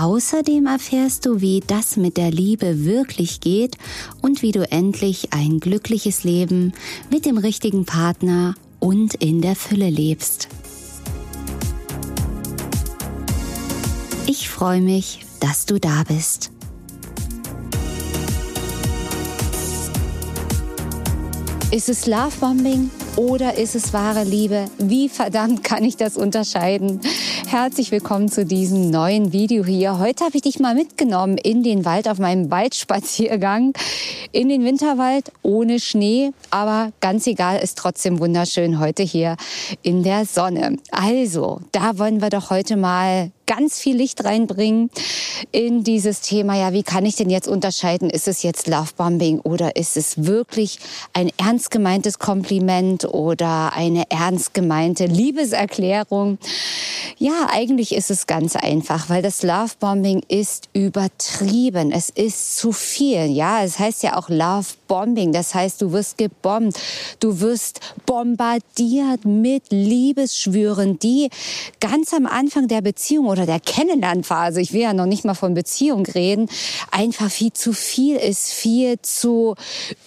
Außerdem erfährst du, wie das mit der Liebe wirklich geht und wie du endlich ein glückliches Leben mit dem richtigen Partner und in der Fülle lebst. Ich freue mich, dass du da bist. Ist es Lovebombing oder ist es wahre Liebe? Wie verdammt kann ich das unterscheiden? Herzlich willkommen zu diesem neuen Video hier. Heute habe ich dich mal mitgenommen in den Wald auf meinem Waldspaziergang. In den Winterwald ohne Schnee, aber ganz egal, ist trotzdem wunderschön heute hier in der Sonne. Also, da wollen wir doch heute mal ganz viel Licht reinbringen in dieses Thema. Ja, wie kann ich denn jetzt unterscheiden? Ist es jetzt Lovebombing oder ist es wirklich ein ernst gemeintes Kompliment oder eine ernst gemeinte Liebeserklärung? Ja, eigentlich ist es ganz einfach, weil das Lovebombing ist übertrieben. Es ist zu viel. Ja, es heißt ja auch Lovebombing. Das heißt, du wirst gebombt. Du wirst bombardiert mit Liebesschwüren, die ganz am Anfang der Beziehung oder der Kennenlernphase, ich will ja noch nicht mal von Beziehung reden, einfach viel zu viel ist, viel zu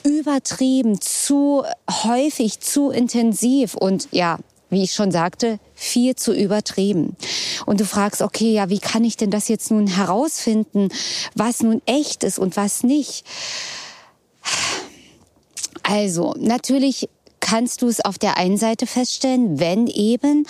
übertrieben, zu häufig, zu intensiv und ja, wie ich schon sagte, viel zu übertrieben. Und du fragst, okay, ja, wie kann ich denn das jetzt nun herausfinden, was nun echt ist und was nicht? Also, natürlich kannst du es auf der einen Seite feststellen, wenn eben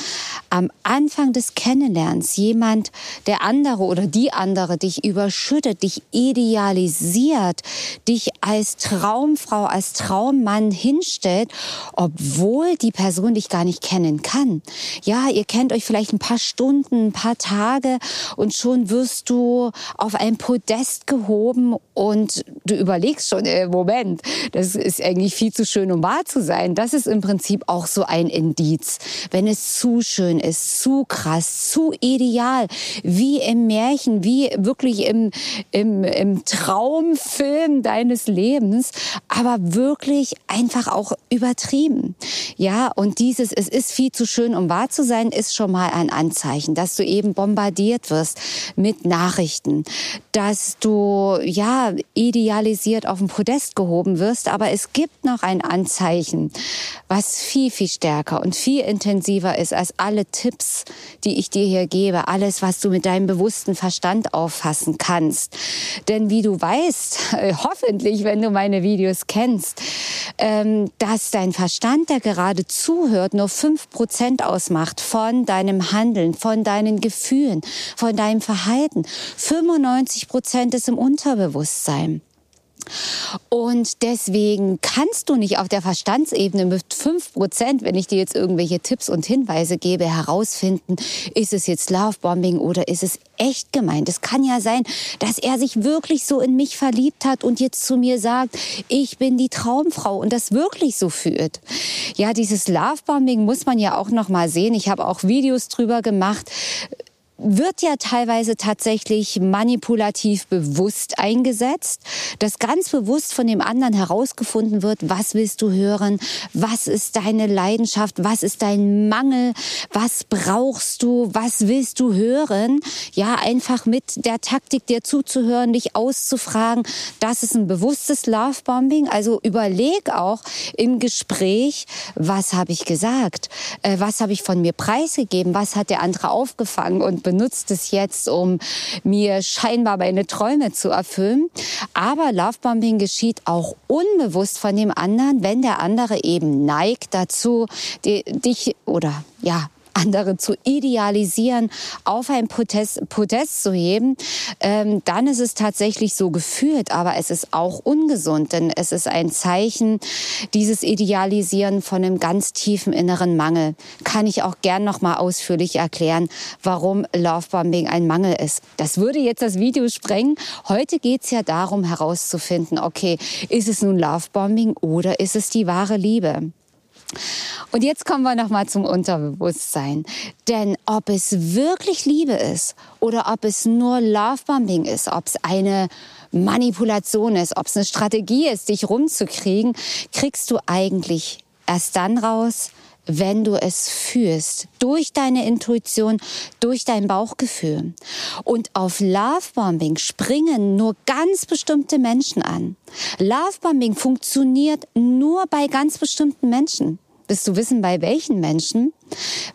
am Anfang des Kennenlernens jemand, der andere oder die andere dich überschüttet, dich idealisiert, dich als Traumfrau, als Traummann hinstellt, obwohl die Person dich gar nicht kennen kann. Ja, ihr kennt euch vielleicht ein paar Stunden, ein paar Tage und schon wirst du auf ein Podest gehoben und du überlegst schon, äh, Moment, das ist eigentlich viel zu schön, um wahr zu sein. Das ist im Prinzip auch so ein Indiz. Wenn es zu schön ist, zu krass, zu ideal, wie im Märchen, wie wirklich im, im, im Traumfilm deines Lebens, aber wirklich einfach auch übertrieben. Ja, und dieses, es ist viel zu schön, um wahr zu sein, ist schon mal ein Anzeichen, dass du eben bombardiert wirst mit Nachrichten, dass du, ja, idealisiert auf dem Podest gehoben wirst, aber es gibt noch ein Anzeichen, was viel, viel stärker und viel intensiver ist als alle Tipps, die ich dir hier gebe, alles, was du mit deinem bewussten Verstand auffassen kannst. Denn wie du weißt, äh, hoffentlich, wenn du meine Videos kennst, ähm, dass dein Verstand, der gerade zuhört, nur fünf Prozent ausmacht von deinem Handeln, von deinen Gefühlen, von deinem Verhalten. 95 Prozent ist im Unterbewusstsein. Und deswegen kannst du nicht auf der Verstandsebene mit fünf Prozent, wenn ich dir jetzt irgendwelche Tipps und Hinweise gebe, herausfinden, ist es jetzt Lovebombing oder ist es echt gemeint. Es kann ja sein, dass er sich wirklich so in mich verliebt hat und jetzt zu mir sagt, ich bin die Traumfrau und das wirklich so fühlt. Ja, dieses Lovebombing muss man ja auch noch mal sehen. Ich habe auch Videos drüber gemacht wird ja teilweise tatsächlich manipulativ bewusst eingesetzt, dass ganz bewusst von dem anderen herausgefunden wird, was willst du hören, was ist deine Leidenschaft, was ist dein Mangel, was brauchst du, was willst du hören. Ja, einfach mit der Taktik dir zuzuhören, dich auszufragen, das ist ein bewusstes Lovebombing. Also überleg auch im Gespräch, was habe ich gesagt, äh, was habe ich von mir preisgegeben, was hat der andere aufgefangen und benutzt es jetzt, um mir scheinbar meine Träume zu erfüllen. Aber Lovebombing geschieht auch unbewusst von dem anderen, wenn der andere eben neigt dazu, dich oder ja, andere zu idealisieren, auf ein Podest, Podest zu heben, ähm, dann ist es tatsächlich so gefühlt, aber es ist auch ungesund, denn es ist ein Zeichen dieses Idealisieren von einem ganz tiefen inneren Mangel. Kann ich auch gern noch mal ausführlich erklären, warum Lovebombing ein Mangel ist. Das würde jetzt das Video sprengen. Heute geht es ja darum herauszufinden, okay, ist es nun Lovebombing oder ist es die wahre Liebe? Und jetzt kommen wir noch mal zum Unterbewusstsein. Denn ob es wirklich Liebe ist oder ob es nur Lovebombing ist, ob es eine Manipulation ist, ob es eine Strategie ist, dich rumzukriegen, kriegst du eigentlich erst dann raus, wenn du es fühlst, durch deine Intuition, durch dein Bauchgefühl. Und auf Lovebombing springen nur ganz bestimmte Menschen an. Lovebombing funktioniert nur bei ganz bestimmten Menschen. Willst du wissen, bei welchen Menschen?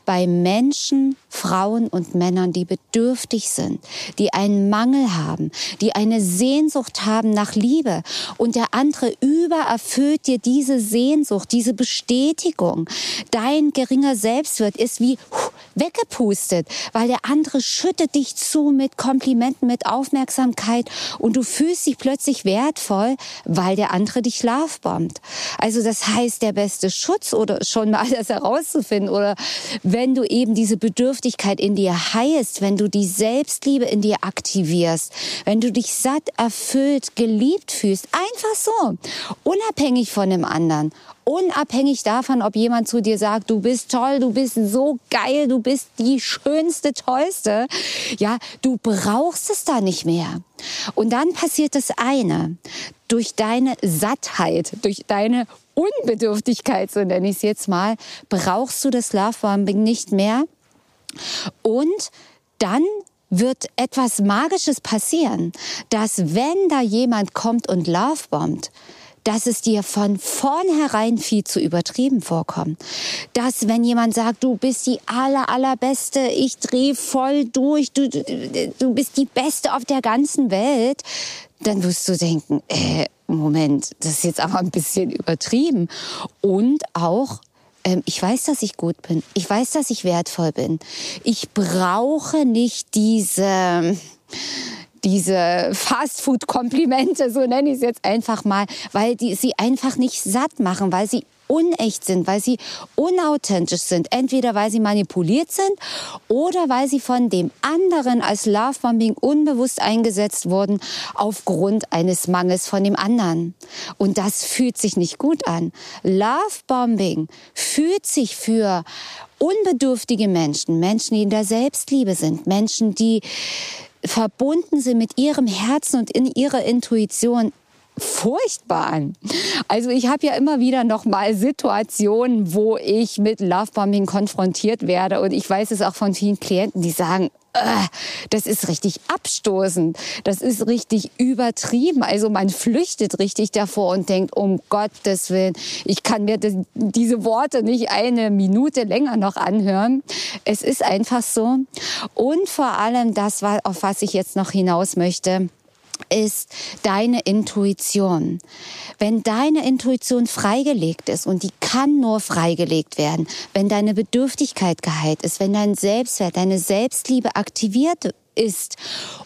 Bei Menschen, Frauen und Männern, die bedürftig sind, die einen Mangel haben, die eine Sehnsucht haben nach Liebe und der andere übererfüllt dir diese Sehnsucht, diese Bestätigung. Dein geringer Selbstwert ist wie weggepustet, weil der andere schüttet dich zu mit Komplimenten, mit Aufmerksamkeit und du fühlst dich plötzlich wertvoll, weil der andere dich lovebombt. Also das heißt, der beste Schutz oder schon mal das herauszufinden oder wenn du eben diese Bedürftigkeit in dir heilst, wenn du die Selbstliebe in dir aktivierst, wenn du dich satt, erfüllt, geliebt fühlst, einfach so, unabhängig von dem anderen, unabhängig davon, ob jemand zu dir sagt, du bist toll, du bist so geil, du bist die schönste, tollste. Ja, du brauchst es da nicht mehr. Und dann passiert das eine. Durch deine Sattheit, durch deine Unbedürftigkeit, so nenne ich es jetzt mal, brauchst du das Lovebombing nicht mehr. Und dann wird etwas Magisches passieren, dass wenn da jemand kommt und lovebombt, dass es dir von vornherein viel zu übertrieben vorkommt. Dass wenn jemand sagt, du bist die aller, allerbeste, ich drehe voll durch, du, du, du bist die Beste auf der ganzen Welt, dann wirst du denken, äh, Moment, das ist jetzt aber ein bisschen übertrieben. Und auch, ähm, ich weiß, dass ich gut bin. Ich weiß, dass ich wertvoll bin. Ich brauche nicht diese diese Fastfood-Komplimente, so nenne ich es jetzt einfach mal, weil die sie einfach nicht satt machen, weil sie unecht sind, weil sie unauthentisch sind. Entweder weil sie manipuliert sind oder weil sie von dem anderen als Lovebombing unbewusst eingesetzt wurden aufgrund eines Mangels von dem anderen. Und das fühlt sich nicht gut an. Lovebombing fühlt sich für unbedürftige Menschen, Menschen, die in der Selbstliebe sind, Menschen, die verbunden sind mit ihrem Herzen und in ihrer Intuition furchtbar an. Also ich habe ja immer wieder noch mal Situationen, wo ich mit Lovebombing konfrontiert werde und ich weiß es auch von vielen Klienten, die sagen, äh, das ist richtig abstoßend, das ist richtig übertrieben. Also man flüchtet richtig davor und denkt, um Gottes Willen, ich kann mir das, diese Worte nicht eine Minute länger noch anhören. Es ist einfach so. Und vor allem das, auf was ich jetzt noch hinaus möchte, ist deine Intuition. Wenn deine Intuition freigelegt ist und die kann nur freigelegt werden, wenn deine Bedürftigkeit geheilt ist, wenn dein Selbstwert, deine Selbstliebe aktiviert ist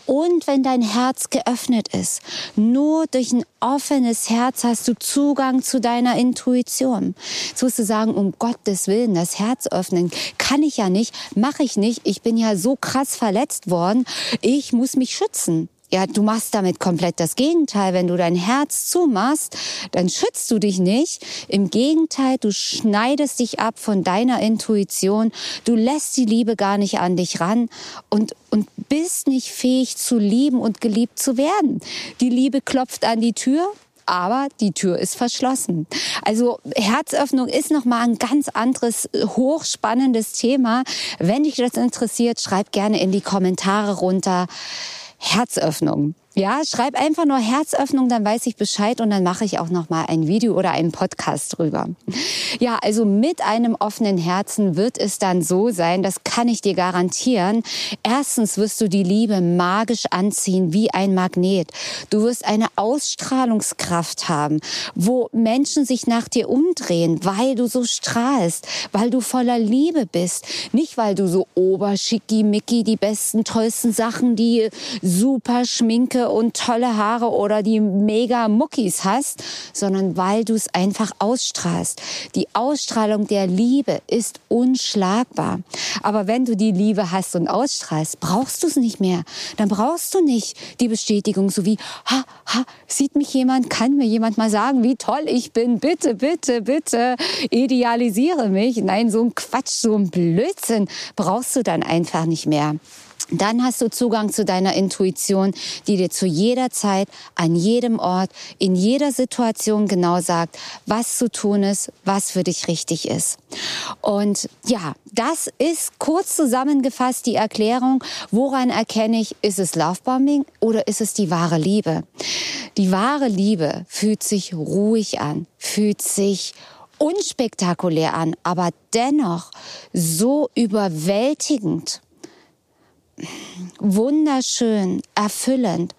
und wenn dein Herz geöffnet ist. Nur durch ein offenes Herz hast du Zugang zu deiner Intuition. Jetzt musst du sagen, um Gottes Willen, das Herz öffnen kann ich ja nicht, mache ich nicht. Ich bin ja so krass verletzt worden. Ich muss mich schützen. Ja, du machst damit komplett das Gegenteil. Wenn du dein Herz zumachst, dann schützt du dich nicht. Im Gegenteil, du schneidest dich ab von deiner Intuition. Du lässt die Liebe gar nicht an dich ran und, und bist nicht fähig zu lieben und geliebt zu werden. Die Liebe klopft an die Tür aber die Tür ist verschlossen. Also Herzöffnung ist noch mal ein ganz anderes hochspannendes Thema. Wenn dich das interessiert, schreib gerne in die Kommentare runter. Herzöffnung. Ja, schreib einfach nur Herzöffnung, dann weiß ich Bescheid und dann mache ich auch noch mal ein Video oder einen Podcast drüber. Ja, also mit einem offenen Herzen wird es dann so sein, das kann ich dir garantieren. Erstens wirst du die Liebe magisch anziehen wie ein Magnet. Du wirst eine Ausstrahlungskraft haben, wo Menschen sich nach dir umdrehen, weil du so strahlst, weil du voller Liebe bist, nicht weil du so oberschicki-micki die besten, tollsten Sachen, die super Schminke und tolle Haare oder die mega Muckis hast, sondern weil du es einfach ausstrahlst. Die Ausstrahlung der Liebe ist unschlagbar. Aber wenn du die Liebe hast und ausstrahlst, brauchst du es nicht mehr. Dann brauchst du nicht die Bestätigung, so wie, ha, ha, sieht mich jemand, kann mir jemand mal sagen, wie toll ich bin, bitte, bitte, bitte, idealisiere mich. Nein, so ein Quatsch, so ein Blödsinn brauchst du dann einfach nicht mehr. Dann hast du Zugang zu deiner Intuition, die dir zu jeder Zeit, an jedem Ort, in jeder Situation genau sagt, was zu tun ist, was für dich richtig ist. Und ja, das ist kurz zusammengefasst die Erklärung, woran erkenne ich, ist es Lovebombing oder ist es die wahre Liebe? Die wahre Liebe fühlt sich ruhig an, fühlt sich unspektakulär an, aber dennoch so überwältigend wunderschön, erfüllend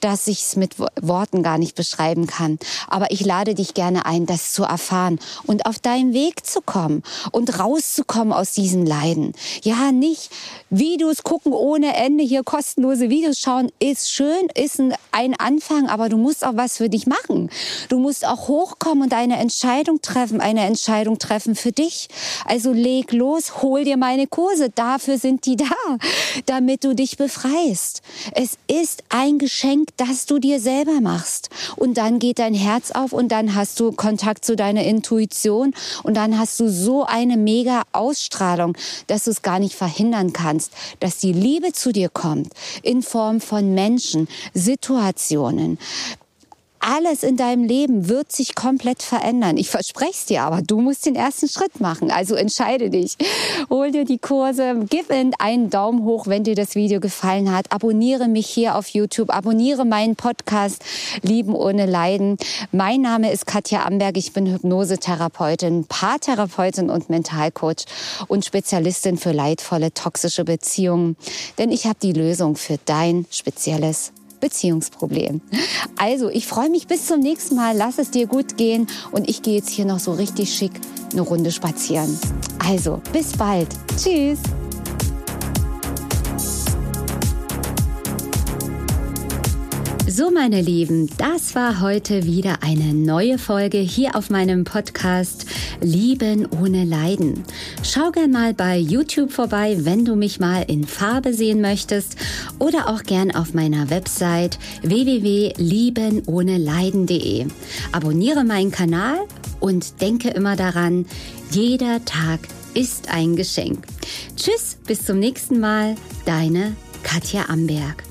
dass ich es mit Worten gar nicht beschreiben kann. Aber ich lade dich gerne ein, das zu erfahren und auf deinen Weg zu kommen und rauszukommen aus diesen Leiden. Ja, nicht Videos gucken ohne Ende, hier kostenlose Videos schauen, ist schön, ist ein Anfang, aber du musst auch was für dich machen. Du musst auch hochkommen und eine Entscheidung treffen, eine Entscheidung treffen für dich. Also leg los, hol dir meine Kurse, dafür sind die da, damit du dich befreist. Es ist ein Geschenk Geschenk, das du dir selber machst. Und dann geht dein Herz auf und dann hast du Kontakt zu deiner Intuition und dann hast du so eine mega Ausstrahlung, dass du es gar nicht verhindern kannst, dass die Liebe zu dir kommt in Form von Menschen, Situationen, alles in deinem Leben wird sich komplett verändern. Ich verspreche es dir, aber du musst den ersten Schritt machen. Also entscheide dich. Hol dir die Kurse, gib einen Daumen hoch, wenn dir das Video gefallen hat. Abonniere mich hier auf YouTube, abonniere meinen Podcast Lieben ohne Leiden. Mein Name ist Katja Amberg. Ich bin Hypnosetherapeutin, Paartherapeutin und Mentalcoach und Spezialistin für leidvolle toxische Beziehungen. Denn ich habe die Lösung für dein spezielles Beziehungsproblem. Also, ich freue mich bis zum nächsten Mal. Lass es dir gut gehen und ich gehe jetzt hier noch so richtig schick eine Runde spazieren. Also, bis bald. Tschüss. So, meine Lieben, das war heute wieder eine neue Folge hier auf meinem Podcast Lieben ohne Leiden. Schau gern mal bei YouTube vorbei, wenn du mich mal in Farbe sehen möchtest oder auch gern auf meiner Website www.liebenohneleiden.de. Abonniere meinen Kanal und denke immer daran, jeder Tag ist ein Geschenk. Tschüss, bis zum nächsten Mal, deine Katja Amberg.